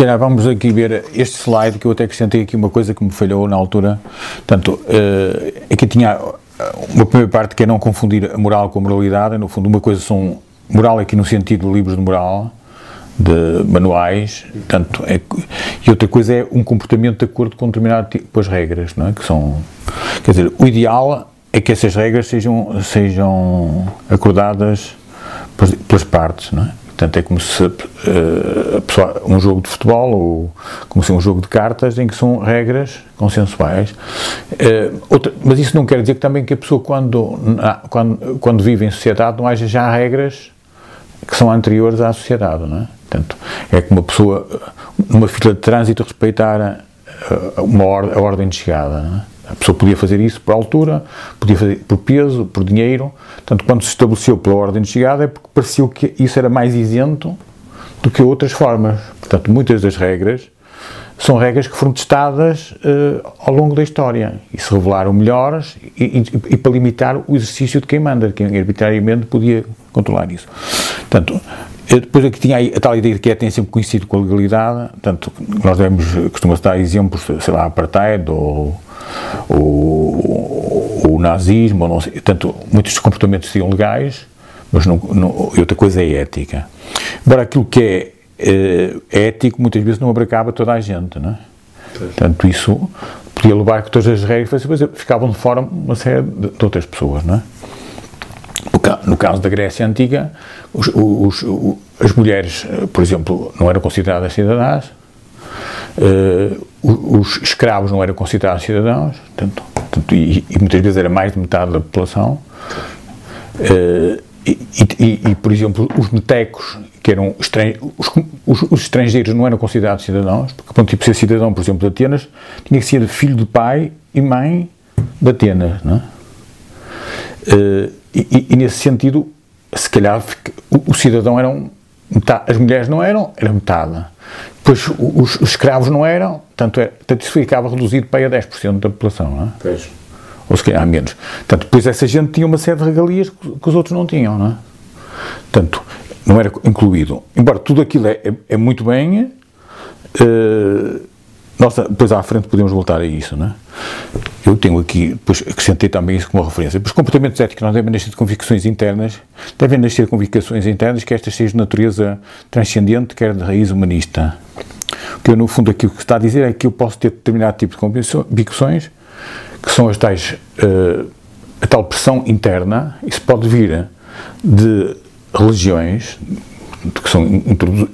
calhar vamos aqui ver este slide que eu até acrescentei aqui uma coisa que me falhou na altura. Portanto, uh, aqui tinha uma primeira parte que é não confundir a moral com a moralidade. No fundo, uma coisa são moral aqui no sentido de livros de moral, de manuais, tanto é, e outra coisa é um comportamento de acordo com determinado tipo de regras, não é? Que são, quer dizer, o ideal é que essas regras sejam sejam acordadas pelas partes, não é? Portanto, é como se uh, pessoa, um jogo de futebol ou como se um jogo de cartas em que são regras consensuais. Uh, outra, mas isso não quer dizer que também que a pessoa, quando, quando, quando vive em sociedade, não haja já regras que são anteriores à sociedade, não é? Portanto, é como uma pessoa, numa fila de trânsito, respeitar uh, uma or a ordem de chegada, é? A pessoa podia fazer isso por altura, podia fazer por peso, por dinheiro. Portanto, quando se estabeleceu pela ordem de chegada, é porque pareceu que isso era mais isento do que outras formas. Portanto, muitas das regras são regras que foram testadas uh, ao longo da história e se revelaram melhores e, e, e, para limitar o exercício de quem manda, quem arbitrariamente podia controlar isso. Portanto, depois aqui tinha a tal ideia de que é, tem sempre coincidido com a legalidade, portanto, nós devemos, costuma-se dar exemplos, sei lá, apartheid ou o, o nazismo, não sei, tanto, muitos comportamentos são legais, mas não, não, outra coisa é ética. Embora aquilo que é, é, é ético muitas vezes não abracava toda a gente, não é? Portanto, isso podia levar que todas as regras ficavam de fora uma série de, de outras pessoas, não é? No caso da Grécia Antiga, os, os, as mulheres, por exemplo, não eram consideradas cidadãs, uh, os escravos não eram considerados cidadãos, e, e, muitas vezes era mais de metade da população. Uh, e, e, e, por exemplo, os metecos, que eram os, os, os, estrangeiros não eram considerados cidadãos, porque para tipo ser cidadão, por exemplo, de Atenas, tinha que ser filho de pai e mãe de Atenas, não é? Uh, e, nesse sentido, se calhar o, o cidadão era um, metade, as mulheres não eram, era metade. Pois os, os, escravos não eram, tanto, é, tanto isso ficava reduzido para a 10% da população, não é? Pois. Ou se calhar menos. Portanto, depois essa gente tinha uma série de regalias que, que os outros não tinham, não é? Portanto, não era incluído. Embora tudo aquilo é, é, é muito bem, uh, nossa, depois à frente podemos voltar a isso, não é? Eu tenho aqui, depois acrescentei também isso como referência. Os comportamentos éticos não devem nascer de convicções internas, devem nascer de convicções internas, que estas sejam de natureza transcendente, quer de raiz humanista. O que eu, no fundo, aqui o que está a dizer é que eu posso ter determinado tipo de convicções, que são as tais, uh, a tal pressão interna, isso pode vir de religiões, que são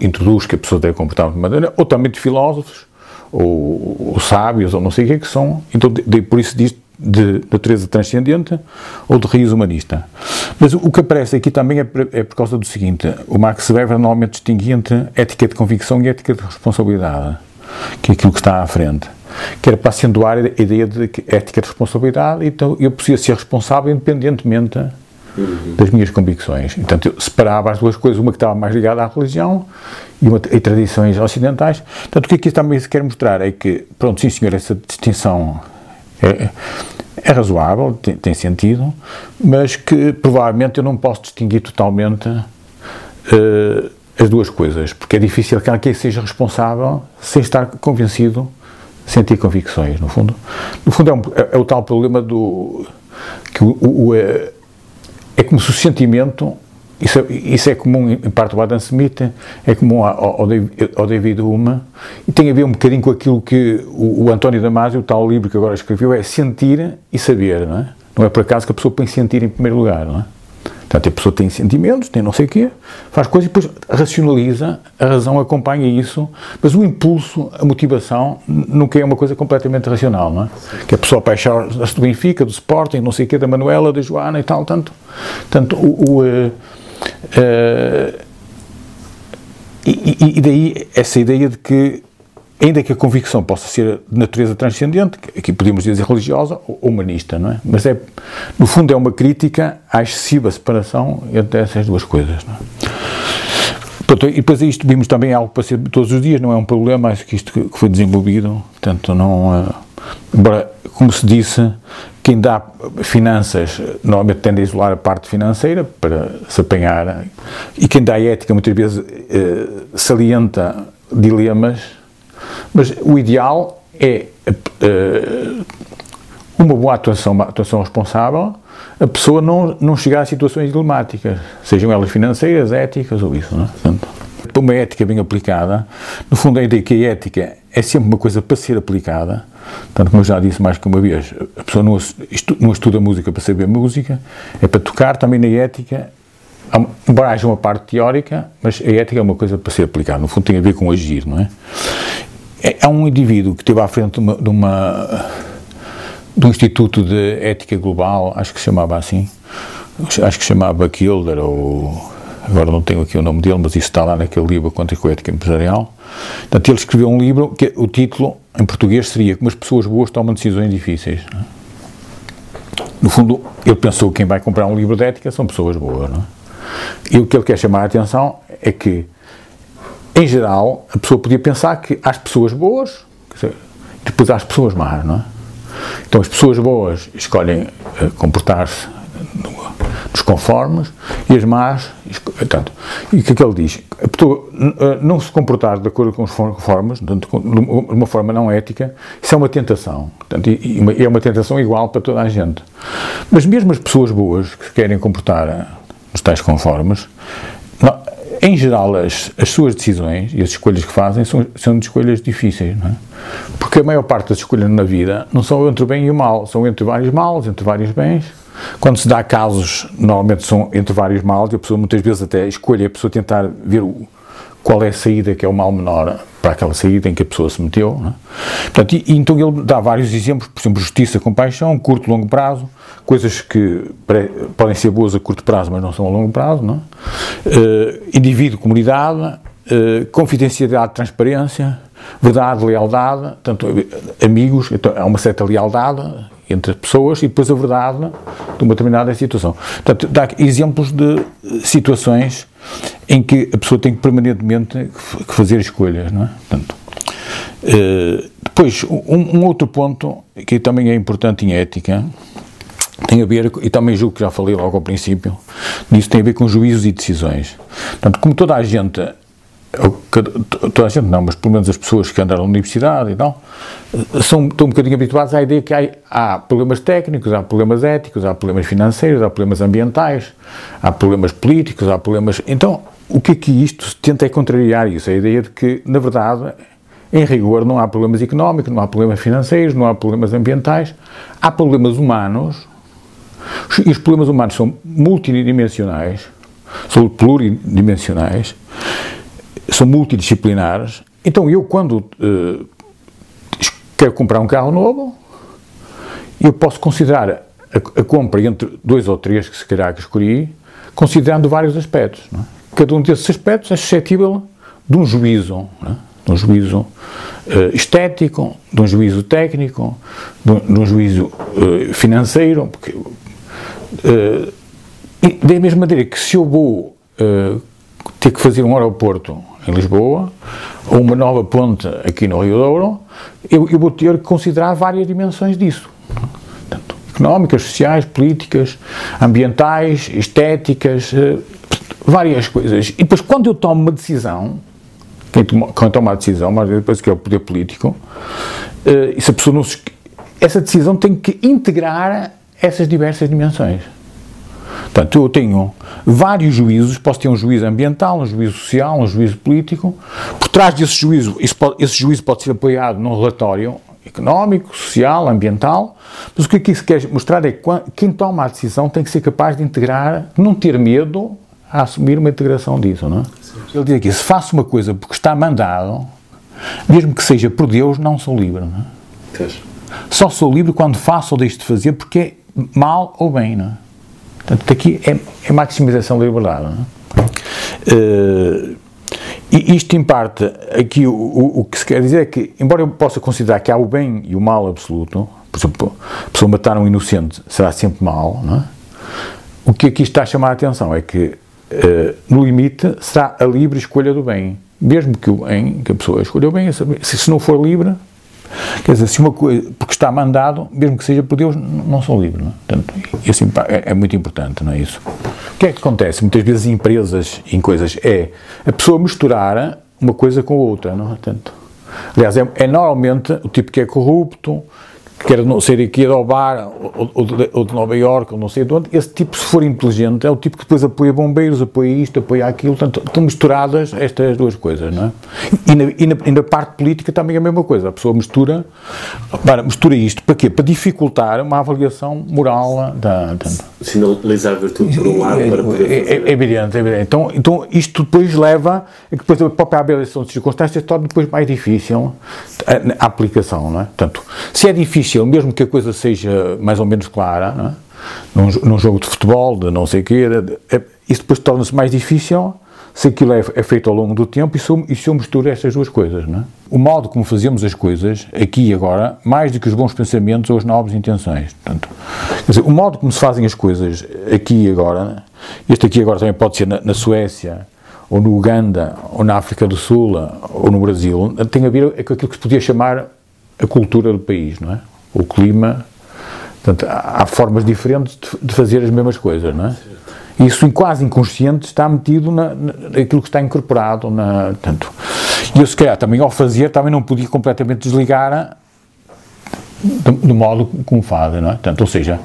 introduz que a pessoa deve comportar de maneira, ou também de filósofos, ou, ou sábios, ou não sei o que é que são, então de, de, por isso diz de natureza transcendente ou de raiz humanista. Mas o, que aparece aqui também é por, é por causa do seguinte: o Max Weber normalmente distingue entre ética de convicção e ética de responsabilidade, que é aquilo que está à frente. Que era para acentuar a ideia de ética de responsabilidade, então eu podia ser responsável independentemente das minhas convicções. Então eu separava as duas coisas, uma que estava mais ligada à religião e, uma, e tradições ocidentais. Portanto, o que aqui também se quer mostrar é que, pronto, sim senhor, essa distinção é, é razoável, tem, tem, sentido, mas que provavelmente eu não posso distinguir totalmente uh, as duas coisas, porque é difícil que alguém seja responsável sem estar convencido, sem ter convicções, no fundo. No fundo é, um, é, é o tal problema do que o, o, o é, é como se o sentimento, isso, isso é comum em parte ao Adam Smith, é comum ao, ao David Hume, e tem a ver um bocadinho com aquilo que o, o António Damasio, o tal livro que agora escreveu, é sentir e saber, não é? Não é por acaso que a pessoa põe sentir em primeiro lugar, não é? Portanto, a pessoa tem sentimentos, tem não sei o quê, faz coisas e depois racionaliza, a razão acompanha isso, mas o impulso, a motivação, nunca é uma coisa completamente racional, não é? Que a pessoa apaixona-se do Benfica, do Sporting, não sei o quê, da Manuela, da Joana e tal, tanto, tanto o... o uh, uh, e, e, daí essa ideia de que ainda que a convicção possa ser de natureza transcendente, aqui podemos dizer religiosa ou humanista, não é? Mas é, no fundo é uma crítica à excessiva separação entre essas duas coisas, não é? e depois isto vimos também algo para ser todos os dias, não é um problema, acho que isto que foi desenvolvido, portanto não... Uh, embora, como se disse, quem dá finanças normalmente tende a isolar a parte financeira para se apanhar e quem dá ética muitas vezes uh, salienta dilemas, mas o ideal é uh, uma boa atuação, uma atuação responsável, a pessoa não, não chegar a situações dilemáticas, sejam elas financeiras, éticas ou isso. Não é? Portanto, uma ética bem aplicada, no fundo a ideia que a ética é sempre uma coisa para ser aplicada, tanto como eu já disse mais que uma vez, a pessoa não, não estuda música para saber música, é para tocar também na ética, embora haja uma parte teórica, mas a ética é uma coisa para ser aplicada, no fundo tem a ver com agir, não é? É, um indivíduo que esteve à frente de uma, de uma Instituto de Ética Global, acho que se chamava assim, acho que se chamava Kilder, ou agora não tenho aqui o nome dele, mas isso está lá naquele livro contra a ética empresarial. Portanto, ele escreveu um livro que o título em português seria Como as pessoas boas tomam decisões difíceis. É? No fundo, ele pensou que quem vai comprar um livro de ética são pessoas boas. Não é? E o que ele quer chamar a atenção é que, em geral, a pessoa podia pensar que há as pessoas boas, depois há as pessoas más, não é? Então as pessoas boas escolhem uh, comportar-se nos conformes e as más, portanto, e o que é que ele diz? A pessoa uh, não se comportar de acordo com os conformes, de uma forma não ética, isso é uma tentação. Portanto, e, é uma tentação igual para toda a gente. Mas mesmo as pessoas boas que querem comportar nos tais conformes, não, em geral, as, as suas decisões e as escolhas que fazem são, são escolhas difíceis, não é? Porque a maior parte das escolhas na vida não são entre o bem e o mal, são entre vários males, entre vários bens. Quando se dá casos, normalmente são entre vários males, e a pessoa muitas vezes até escolhe a pessoa tentar ver o, qual é a saída que é o mal menor para aquela saída em que a pessoa se meteu. É? Portanto, e, e, então ele dá vários exemplos, por exemplo, justiça, compaixão, curto e longo prazo, coisas que podem ser boas a curto prazo, mas não são a longo prazo, não é? uh, indivíduo, comunidade, uh, confidencialidade, transparência, verdade, lealdade, tanto amigos, então há uma certa lealdade entre as pessoas e depois a verdade de uma determinada situação. Portanto, dá exemplos de situações em que a pessoa tem que permanentemente que fazer escolhas, não é? Portanto, uh, depois, um, um, outro ponto que também é importante em ética tem a ver, e também julgo que já falei logo ao princípio, nisso tem a ver com juízos e decisões. Portanto, como toda a gente toda a gente não, mas pelo menos as pessoas que andaram na universidade e tal, são, estão um bocadinho habituados à ideia que há, há, problemas técnicos, há problemas éticos, há problemas financeiros, há problemas ambientais, há problemas políticos, há problemas. Então, o que é que isto tenta é contrariar isso? A ideia de que, na verdade, em rigor, não há problemas económicos, não há problemas financeiros, não há problemas ambientais, há problemas humanos, e os problemas humanos são multidimensionais, são pluridimensionais, são multidisciplinares. Então, eu, quando uh, quero comprar um carro novo, eu posso considerar a, a, compra entre dois ou três que se calhar que escolhi, considerando vários aspectos. É? Cada um desses aspectos é suscetível de um juízo, é? de um juízo uh, estético, de um juízo técnico, de um, de um juízo uh, financeiro, porque, uh, e da mesma maneira que se eu vou ter que fazer um aeroporto em Lisboa, ou uma nova ponte aqui no Rio Douro, eu, eu vou ter que considerar várias dimensões disso. Portanto, económicas, sociais, políticas, ambientais, estéticas, eh, várias coisas. E depois, quando eu tomo uma decisão, quem toma, quem toma a decisão, mas depois que é o poder político, eh, essa pessoa não se, essa decisão tem que integrar essas diversas dimensões. Portanto, eu tenho vários juízos, posso ter um juízo ambiental, um juízo social, um juízo político. Por trás desse juízo, esse juízo pode ser apoiado num relatório económico, social, ambiental, mas o que aqui se quer mostrar é que quem toma a decisão tem que ser capaz de integrar, não ter medo a assumir uma integração disso, não é? Ele diz aqui, se faço uma coisa porque está mandado, mesmo que seja por Deus, não sou livre, não é? Só sou livre quando faço ou deixo de fazer porque é mal ou bem, não é? Portanto, aqui é, é maximização da liberdade. Uh, e isto, em parte, aqui o, o, o, que se quer dizer é que, embora eu possa considerar que há o bem e o mal absoluto, por exemplo, a pessoa matar um inocente será sempre mal, é? o que aqui está a chamar a atenção é que uh, no limite, será a livre escolha do bem. Mesmo que o bem, que a pessoa escolheu bem, se, se não for livre, quer dizer, se uma coisa, porque está mandado, mesmo que seja por Deus, não sou livre. Não é? Portanto, é, é, muito importante, não é isso? O que é que acontece muitas vezes em empresas, em coisas, é a pessoa misturar uma coisa com outra, não é? Portanto, aliás, é, é normalmente o tipo que é corrupto, quer não ser aqui a roubar, ou, ou, de, ou de Nova Iorque, ou não sei de onde, esse tipo, se for inteligente, é o tipo que depois apoia bombeiros, apoia isto, apoia aquilo, portanto, estão misturadas estas duas coisas, não é? E na, e na, e na parte política também é a mesma coisa, a pessoa mistura, para, mistura isto, para quê? Para dificultar uma avaliação moral da... da Sinalizar virtude por um lado para poder é, é, é, evidente, é evidente. Então, então, isto depois leva a que depois a própria avaliação de circunstâncias torna depois mais difícil a, a aplicação, não é? Portanto, se é difícil difícil, mesmo que a coisa seja mais ou menos clara, é? num, num, jogo de futebol, de não sei o quê, é, isso depois torna-se mais difícil se aquilo é, é, feito ao longo do tempo e se, eu, e se eu misturo estas duas coisas. Não é? O modo como fazemos as coisas, aqui e agora, mais do que os bons pensamentos ou as nobres intenções. Portanto, dizer, o modo como se fazem as coisas aqui e agora, este aqui agora também pode ser na, na Suécia, ou no Uganda, ou na África do Sul, ou no Brasil, tem a ver com aquilo que se podia chamar a cultura do país, não é? O clima. Portanto, há, formas diferentes de, fazer as mesmas coisas, não é? Isso quase inconsciente está metido na, naquilo que está incorporado. Na, tanto. E eu, se calhar, também ao fazer, também não podia completamente desligar do, do modo como fazem, não é? Portanto, ou seja,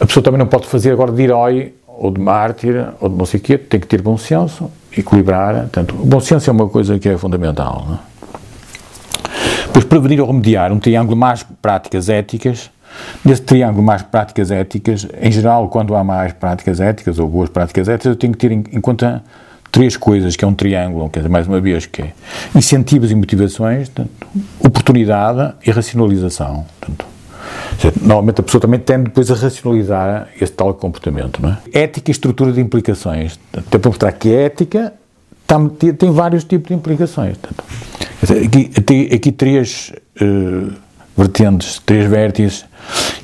a pessoa também não pode fazer agora de herói ou de mártir ou de não sei o quê, tem que ter bom senso, equilibrar. Portanto, o bom senso é uma coisa que é fundamental, não é? Depois, prevenir ou remediar um triângulo mais práticas éticas. Nesse triângulo mais práticas éticas, em geral, quando há mais práticas éticas ou boas práticas éticas, eu tenho que ter em, conta três coisas, que é um triângulo, quer dizer, mais uma vez, que é incentivos e motivações, oportunidade e racionalização. Normalmente a pessoa também tende depois a racionalizar este tal comportamento, não é? Ética e estrutura de implicações. Até para mostrar que a ética tem, tem vários tipos de implicações. Aqui, aqui, três uh, vertentes, três vértices.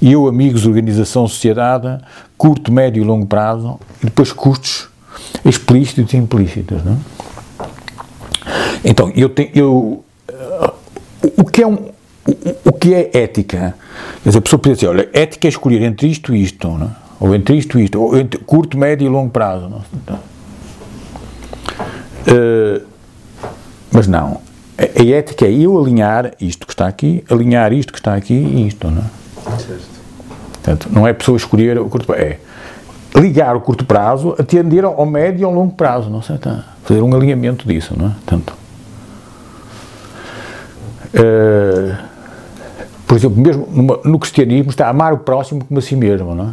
Eu, amigos, organização, sociedade, curto, médio e longo prazo, e depois custos explícitos e implícitos. Não? É? Então, eu tenho. Eu, uh, o que é um. O, que é ética? Quer dizer, a pessoa pode dizer, olha, ética é escolher entre isto e isto, não? É? ou entre isto e isto, ou entre curto, médio e longo prazo. Não? Uh, mas não. A, ética é eu alinhar isto que está aqui, alinhar isto que está aqui e isto, não é? Certo. Portanto, não é a pessoa escolher o curto prazo, é ligar o curto prazo, atender ao médio e ao longo prazo, não sei, tá? fazer um alinhamento disso, não é? Tanto. Uh, por exemplo, mesmo no, no cristianismo está amar o próximo como a si mesmo, não é?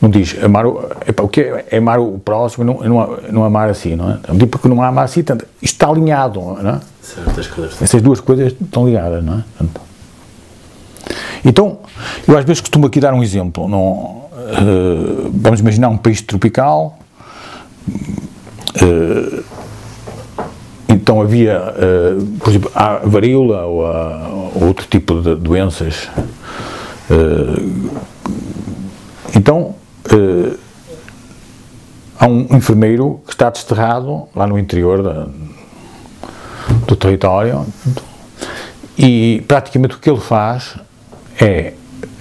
Não diz amar o, epa, o que é, é amar o próximo não, não, não amar assim, não é? Porque não ama assim, tanto, isto está alinhado, não é? Certas coisas. Essas duas coisas estão ligadas, não é? Então, eu às vezes costumo aqui dar um exemplo. Não, uh, vamos imaginar um país tropical. Uh, então havia, uh, por exemplo, a varíola ou, a, ou outro tipo de doenças. então, há um enfermeiro que está desterrado lá no interior da, do território e praticamente o que ele faz é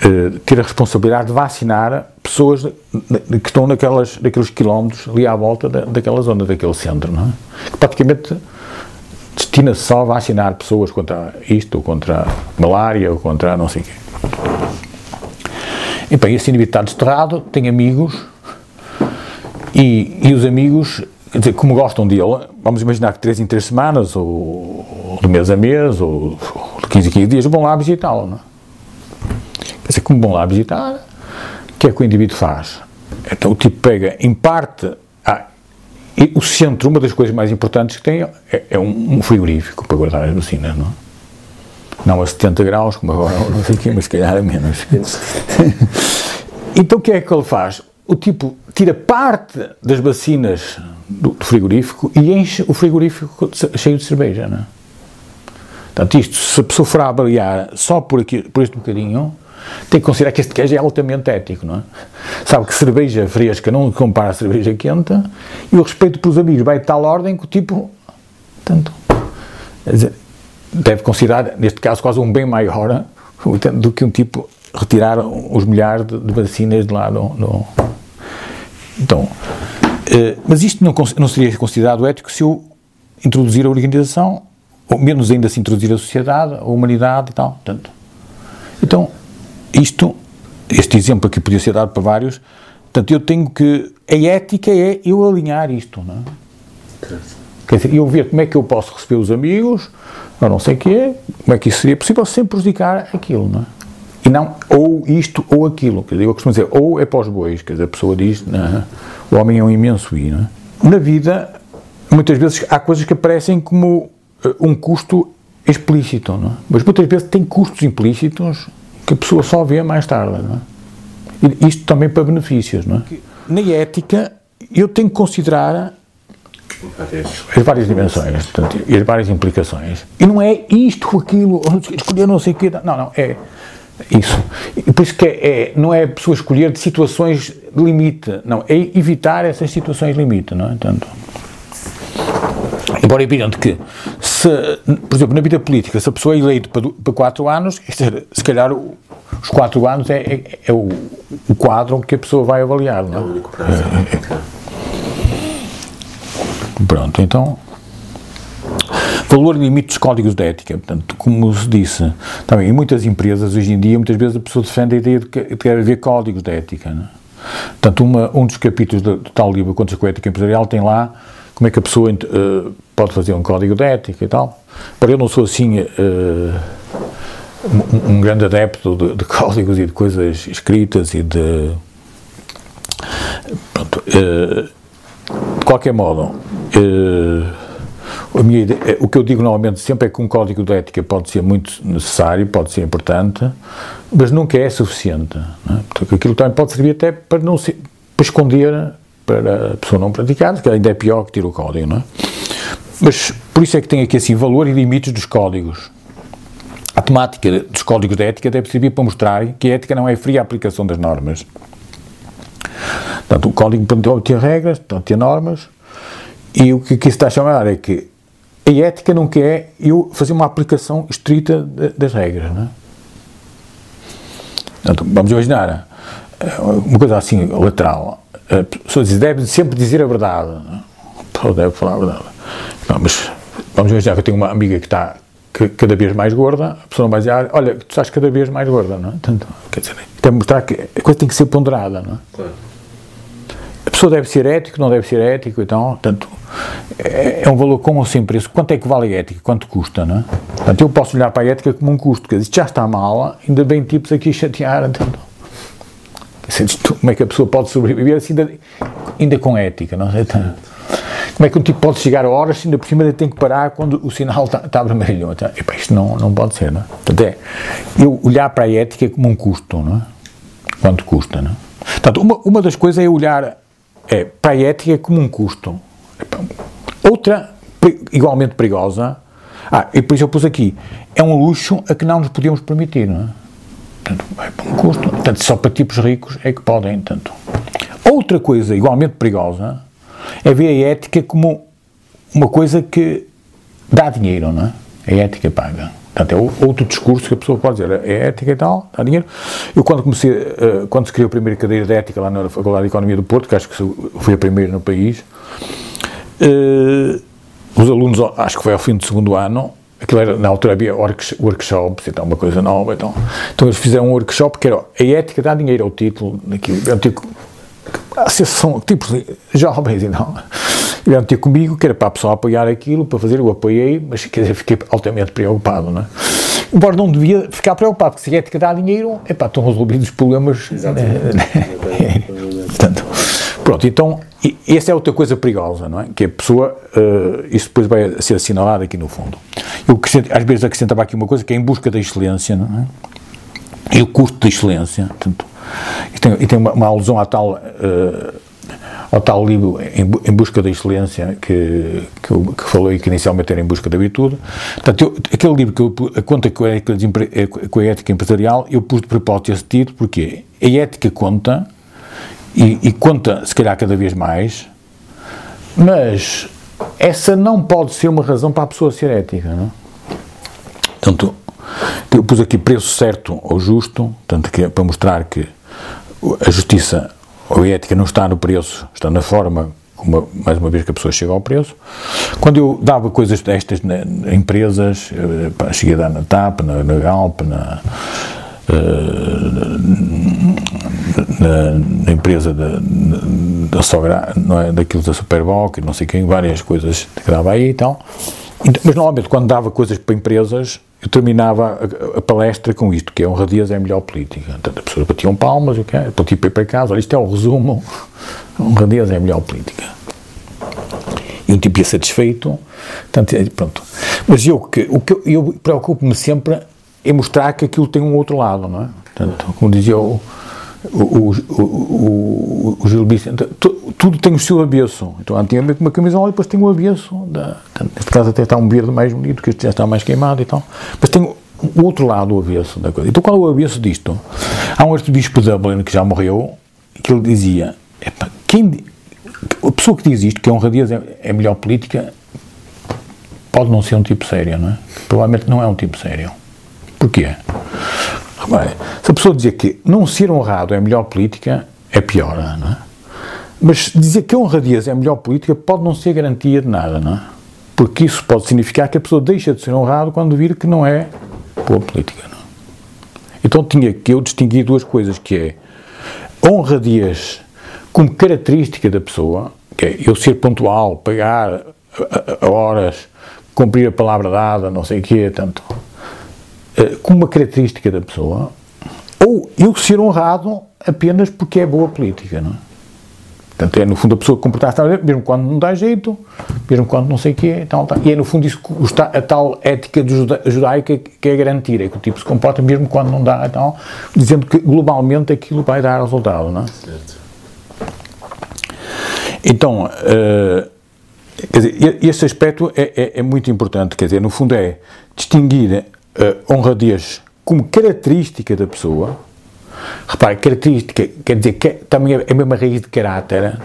uh, ter a responsabilidade de vacinar pessoas que estão naquelas, naqueles quilómetros ali à volta da, daquela zona, daquele centro, não é? Que praticamente destina-se só a vacinar pessoas contra isto, ou contra malária, ou contra não sei o quê. E bem, esse indivíduo está desterrado, tem amigos, e, e os amigos, quer dizer, como gostam dele, vamos imaginar que três em três semanas, ou, de mês a mês, ou, de 15 em 15 dias, vão lá visitá-lo, não é? Quer dizer, como vão lá visitar, o que é que o indivíduo faz? Então o tipo pega, em parte, ah, o centro, uma das coisas mais importantes que tem é, é um, um, frigorífico para guardar as vacinas, não é? não a 70 graus, como agora, não sei o quê, mas se calhar a menos. então o que é que ele faz? O tipo tira parte das vacinas do, frigorífico e enche o frigorífico cheio de cerveja, não é? Portanto, isto, se a pessoa for a avaliar só por, aqui, por este bocadinho, tem que considerar que este gajo é altamente ético, não é? Sabe que cerveja fresca não compara a cerveja quente e o respeito pelos amigos vai de tal ordem que o tipo, tanto, deve considerar, neste caso, quase um bem maior do que um tipo retirar os milhares de, de vacinas de lá no, no então, mas isto não, não seria considerado ético se eu introduzir a organização, ou menos ainda se introduzir a sociedade, a humanidade e tal. Portanto, então, isto, este exemplo aqui podia ser dado para vários, portanto, eu tenho que, a ética é eu alinhar isto, não é? Quer dizer, eu ver como é que eu posso receber os amigos, ou não sei o quê, como é que isso seria possível sem prejudicar aquilo, não é? E não ou isto ou aquilo. Quer dizer, eu costumo dizer, ou é para os bois, quer dizer, a pessoa diz, não, o homem é um imenso i, é? Na vida, muitas vezes há coisas que aparecem como uh, um custo explícito, é? Mas muitas vezes tem custos implícitos que a pessoa só vê mais tarde, é? Isto também para benefícios, é? Na ética, eu tenho que considerar as várias dimensões portanto, e as várias implicações. E não é isto ou aquilo, escolher não sei o quê. Não, não, é isso. E por isso que é, é, não é a pessoa escolher de situações de limite, não, é evitar essas situações de limite, não é? Tanto, embora é evidente que, se, por exemplo, na vida política, se a pessoa é eleita para, para quatro anos, se calhar os quatro anos é, é, é o, o, quadro que a pessoa vai avaliar, não é? É o único prazo. É, é. Pronto, então valor limite dos códigos de ética. Portanto, como se disse, também em muitas empresas hoje em dia, muitas vezes a pessoa defende a ideia de que deve haver códigos de ética. Não é? Portanto, uma, um dos capítulos do, do tal livro Contas com a Ética Empresarial tem lá como é que a pessoa uh, pode fazer um código de ética e tal. Para eu não sou assim uh, um, um, grande adepto de, de, códigos e de coisas escritas e de. Pronto, uh, de qualquer modo, Ideia, o que eu digo normalmente sempre é que um código de ética pode ser muito necessário, pode ser importante, mas nunca é suficiente. Não é? Porque aquilo também pode servir até para, não ser, para esconder, para a pessoa não praticar, que ainda é pior que tira o código. Não é? Mas por isso é que tem aqui assim valor e limites dos códigos. A temática dos códigos de ética deve servir para mostrar que a ética não é fria aplicação das normas. Portanto, o código ter regras, ter normas, e o que aqui se está a chamar é que a ética não quer eu fazer uma aplicação estrita das regras, não é? Portanto, vamos imaginar eh, uma coisa assim lateral. A pessoa diz, deve sempre dizer a verdade. Ou deve falar a verdade. Não, mas vamos imaginar que eu tenho uma amiga que está cada vez mais gorda, a pessoa não vai dizer, ah, olha, tu estás cada vez mais gorda, não é? Portanto, quer dizer, tem mostrar que a coisa tem que ser ponderada, não é? Claro. Pessoa deve ser ético, não deve ser ético, então, tanto é, é, um valor com ou sem preço. Quanto é que vale a ética? Quanto custa, não é? Portanto, eu posso olhar para a ética como um custo, quer dizer, já está mal, ainda bem tipos aqui a chatear, então, como é que a pessoa pode sobreviver assim, ainda, ainda com ética, não é? Então, como é que um tipo pode chegar a horas, ainda por cima ele tem que parar quando o sinal está, está vermelho? Então, epa, isto não, não pode ser, não é? Portanto, é eu olhar para a ética como um custo, não é? Quanto custa, não é? Portanto, uma, uma das coisas é olhar é, para a ética como um custo. Outra, igualmente perigosa, ah, e por isso eu pus aqui, é um luxo a que não nos podemos permitir, não é? Portanto, é um custo, portanto, só para tipos ricos é que podem, tanto. Outra coisa igualmente perigosa é ver a ética como uma coisa que dá dinheiro, não é? A ética paga. Portanto, é outro discurso que a pessoa pode dizer, é ética e tal, dá dinheiro. Eu, quando comecei, uh, quando se criou a primeira cadeira de ética lá na Faculdade de Economia do Porto, que acho que foi a primeira no país, uh, os alunos, acho que foi ao fim do segundo ano, aquilo era, na altura havia workshops, então, uma coisa nova, então, então eles fizeram um workshop que era a ética dá dinheiro, ao título daquilo, era tipo, a associação, tipos jovens e não vieram ter comigo, que era para a pessoa apoiar aquilo, para fazer, eu apoiei, mas quer dizer, fiquei altamente preocupado, não é? Embora não devia ficar preocupado, porque se a ética dá dinheiro, é pá, estão resolvidos os problemas. Né? Portanto, pronto, então, essa é outra coisa perigosa, não é? Que a pessoa, uh, isso depois vai ser assinalado aqui no fundo. Eu às vezes acrescentava aqui uma coisa que é em busca da excelência, não é? E o custo da excelência, portanto, e tem, e tem uma, uma alusão à tal. Uh, ao tal livro Em, em Busca da Excelência, que, que, eu, que que inicialmente era Em Busca da Virtude. Portanto, eu, aquele livro que eu, a conta com a, ética, com a ética empresarial, eu pus de propósito esse título, porque a ética conta, e, e conta, se calhar, cada vez mais, mas essa não pode ser uma razão para a pessoa ser ética, não é? Portanto, eu pus aqui preço certo ou justo, tanto que é para mostrar que a justiça ou a ética não está no preço, está na forma, como, mais uma vez que a pessoa chega ao preço. Quando eu dava coisas destas na empresas, eh, cheguei a dar na TAP, na, na Galp, na, na, na, empresa da, da sogra, não é, daquilo da Superboc, não sei quem, várias coisas que dava aí e tal. Então, mas normalmente quando dava coisas para empresas, eu terminava a, a, palestra com isto, que é honradias é a melhor política. Portanto, as pessoas batiam palmas, o? Para tipo ir para casa, olha, isto é o um resumo, honradias é a melhor política. E um tipo ia satisfeito, portanto, é, pronto. Mas eu, que, o que eu, eu preocupo-me sempre é mostrar que aquilo tem um outro lado, não é? Portanto, como dizia o o, o, o, o Gil Vicente, tudo tem o seu avesso. Então, antigamente uma camisola e depois tem o avesso. Da, neste caso até está um verde mais bonito, que este já está mais queimado e tal. Mas tem o outro lado, o avesso da coisa. Então, qual é o avesso disto? Há um arcebispo de Dublin que já morreu, que ele dizia, quem, a pessoa que diz isto, que a honradez é, é melhor política, pode não ser um tipo sério, não é? Provavelmente não é um tipo sério. Porquê? Repare, se a pessoa dizer que não ser honrado é a melhor política, é pior, não é? Mas dizer que a honradez é a melhor política pode não ser garantia de nada, não é? Porque isso pode significar que a pessoa deixa de ser honrado quando vir que não é boa política, não é? Então tinha que eu distinguir duas coisas, que é honradez como característica da pessoa, que é eu ser pontual, pagar a, a, a horas, cumprir a palavra dada, não sei o quê, tanto eh, como uma característica da pessoa, ou eu ser honrado apenas porque é boa política, não é? Portanto, é no fundo a pessoa comportar-se mesmo quando não dá jeito, mesmo quando não sei o quê, tal, tal. e é no fundo isso, a tal ética judaica que é garantir, é que o tipo se comporta mesmo quando não dá, tal, dizendo que globalmente aquilo vai dar resultado, não é? Certo. Então, uh, quer dizer, este aspecto é, é, é muito importante, quer dizer, no fundo é distinguir uh, honradez como característica da pessoa, repare, característica quer dizer que também é a mesma raiz de caráter, é?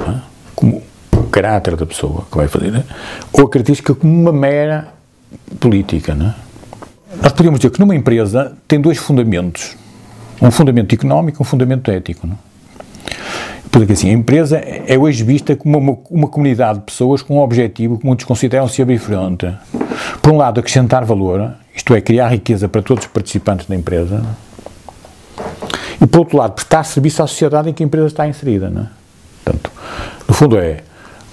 como o caráter da pessoa que vai fazer, é? ou a característica como uma mera política. É? Nós podemos dizer que numa empresa tem dois fundamentos, um fundamento económico e um fundamento ético. Não é? Porque assim, a empresa é hoje vista como uma, uma comunidade de pessoas com um objetivo que muitos consideram ser diferente. Por um lado, acrescentar valor, isto é, criar riqueza para todos os participantes da empresa, e por outro lado, prestar serviço à sociedade em que a empresa está inserida. Não é? Portanto, no fundo, é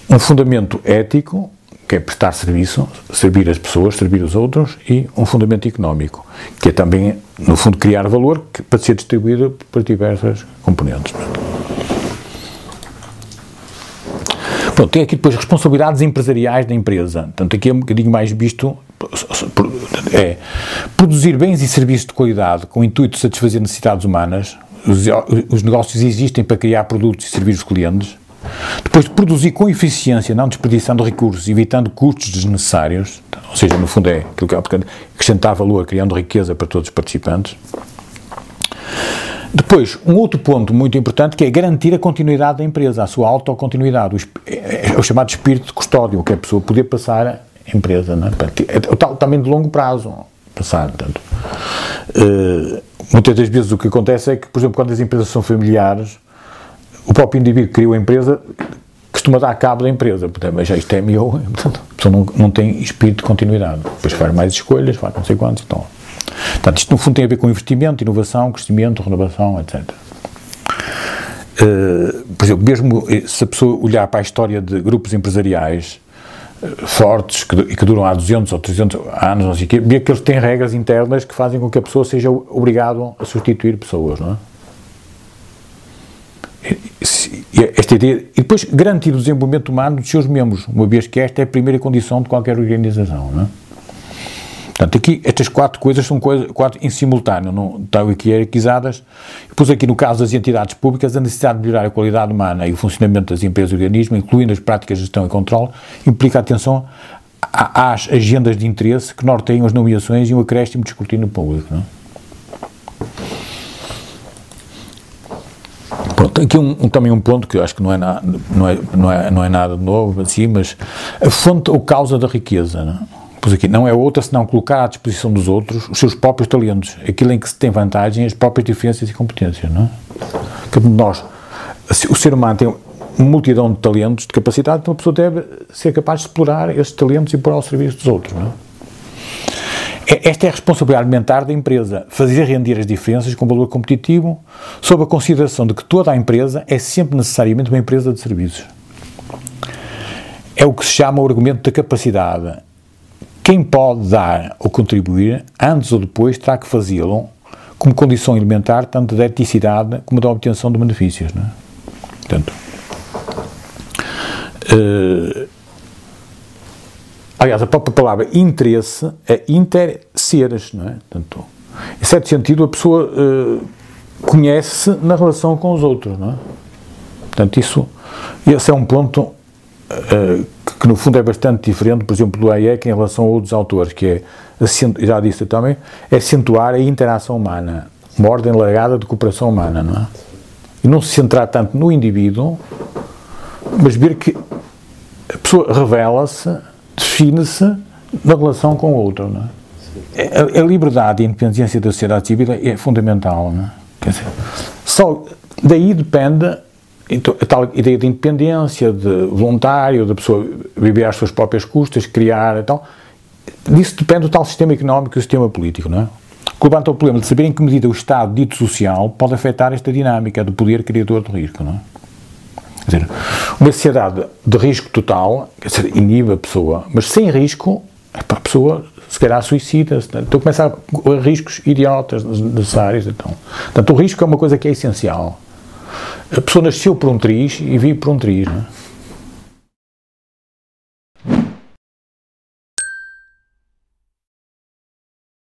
um fundamento ético, que é prestar serviço, servir as pessoas, servir os outros, e um fundamento económico, que é também, no fundo, criar valor que, para ser distribuído por diversas componentes. Pronto, tem aqui depois responsabilidades empresariais da empresa. Portanto, aqui é um bocadinho mais visto é produzir bens e serviços de qualidade com o intuito de satisfazer necessidades humanas. Os, os negócios existem para criar produtos e servir os clientes. Depois, produzir com eficiência, não desperdiçando recursos, evitando custos desnecessários. Ou seja, no fundo, é aquilo que é acrescentar valor, criando riqueza para todos os participantes. Depois, um outro ponto muito importante que é garantir a continuidade da empresa, a sua autocontinuidade, o, é, é o chamado espírito de custódio, que é a pessoa poder passar a empresa, não é? é também de longo prazo, passar, portanto. Uh, muitas das vezes o que acontece é que, por exemplo, quando as empresas são familiares, o próprio indivíduo que criou a empresa costuma dar cabo da empresa, portanto, já isto é meu, portanto, a pessoa não, não tem espírito de continuidade. Depois faz mais escolhas, faz não sei quantos, então Portanto, isto no fundo tem a ver com investimento, inovação, crescimento, renovação, etc. Uh, eh, por exemplo, mesmo se a pessoa olhar para a história de grupos empresariais uh, fortes que, que, duram há 200 ou 300 anos, não sei o quê, vê que eles têm regras internas que fazem com que a pessoa seja obrigado a substituir pessoas, não é? Esta ideia, e depois garantir o desenvolvimento humano dos seus membros, uma vez que esta é a primeira condição de qualquer organização, não é? Portanto, aqui estas quatro coisas são coisas, quatro em simultâneo, não estão aqui hierarquizadas. Pus aqui no caso das entidades públicas a necessidade de melhorar a qualidade humana e o funcionamento das empresas e organismos, incluindo as práticas de gestão e controle, implica atenção às agendas de interesse que norteiam as nomeações e um acréscimo de escrutínio público. Não? É? Pronto, aqui um, um, também um ponto que eu acho que não é, na, não, é, não, é, não é nada novo, assim, mas a fonte ou causa da riqueza, não? Pois aqui, não é outra senão colocar à disposição dos outros os seus próprios talentos, aquilo em que se tem vantagem, as próprias diferenças e competências, não é? Que nós, o ser humano tem uma multidão de talentos, de capacidade, então a pessoa deve ser capaz de explorar esses talentos e pôr ao serviço dos outros, não é? É, esta é a responsabilidade alimentar da empresa, fazer render as diferenças com valor competitivo, sob a consideração de que toda a empresa é sempre necessariamente uma empresa de serviços. É o que se chama o argumento da capacidade. Quem pode dar ou contribuir, antes ou depois, terá que fazê-lo como condição elementar tanto da eticidade como da obtenção de benefícios. Não é? Portanto, uh, Aliás, a própria palavra interesse é inter-seres, não é? Portanto, em certo sentido, a pessoa uh, conhece-se na relação com os outros, não é? Portanto, isso, esse é um ponto uh, que, no fundo, é bastante diferente, por exemplo, do Hayek em relação a outros autores, que é, já disse também, é acentuar a interação humana, uma ordem largada de cooperação humana, não é? E não se centrar tanto no indivíduo, mas ver que a pessoa revela-se define-se na relação com o outro. Não é? a, a, liberdade e a independência da sociedade civil é fundamental. Não é? Quer dizer, só daí depende então, a tal ideia de independência, de voluntário, da pessoa viver às suas próprias custas, criar e tal. Disso depende o tal sistema económico e o sistema político, não é? Que levanta o problema de saber em que medida o Estado dito social pode afetar esta dinâmica do poder criador do risco, não é? Quer dizer, uma sociedade de risco total, quer dizer, inibe a pessoa, mas sem risco, a pessoa se calhar suicida-se. Então começa a riscos idiotas necessários. Então. Portanto, o risco é uma coisa que é essencial. A pessoa nasceu por um triz e vive por um triz. Não é?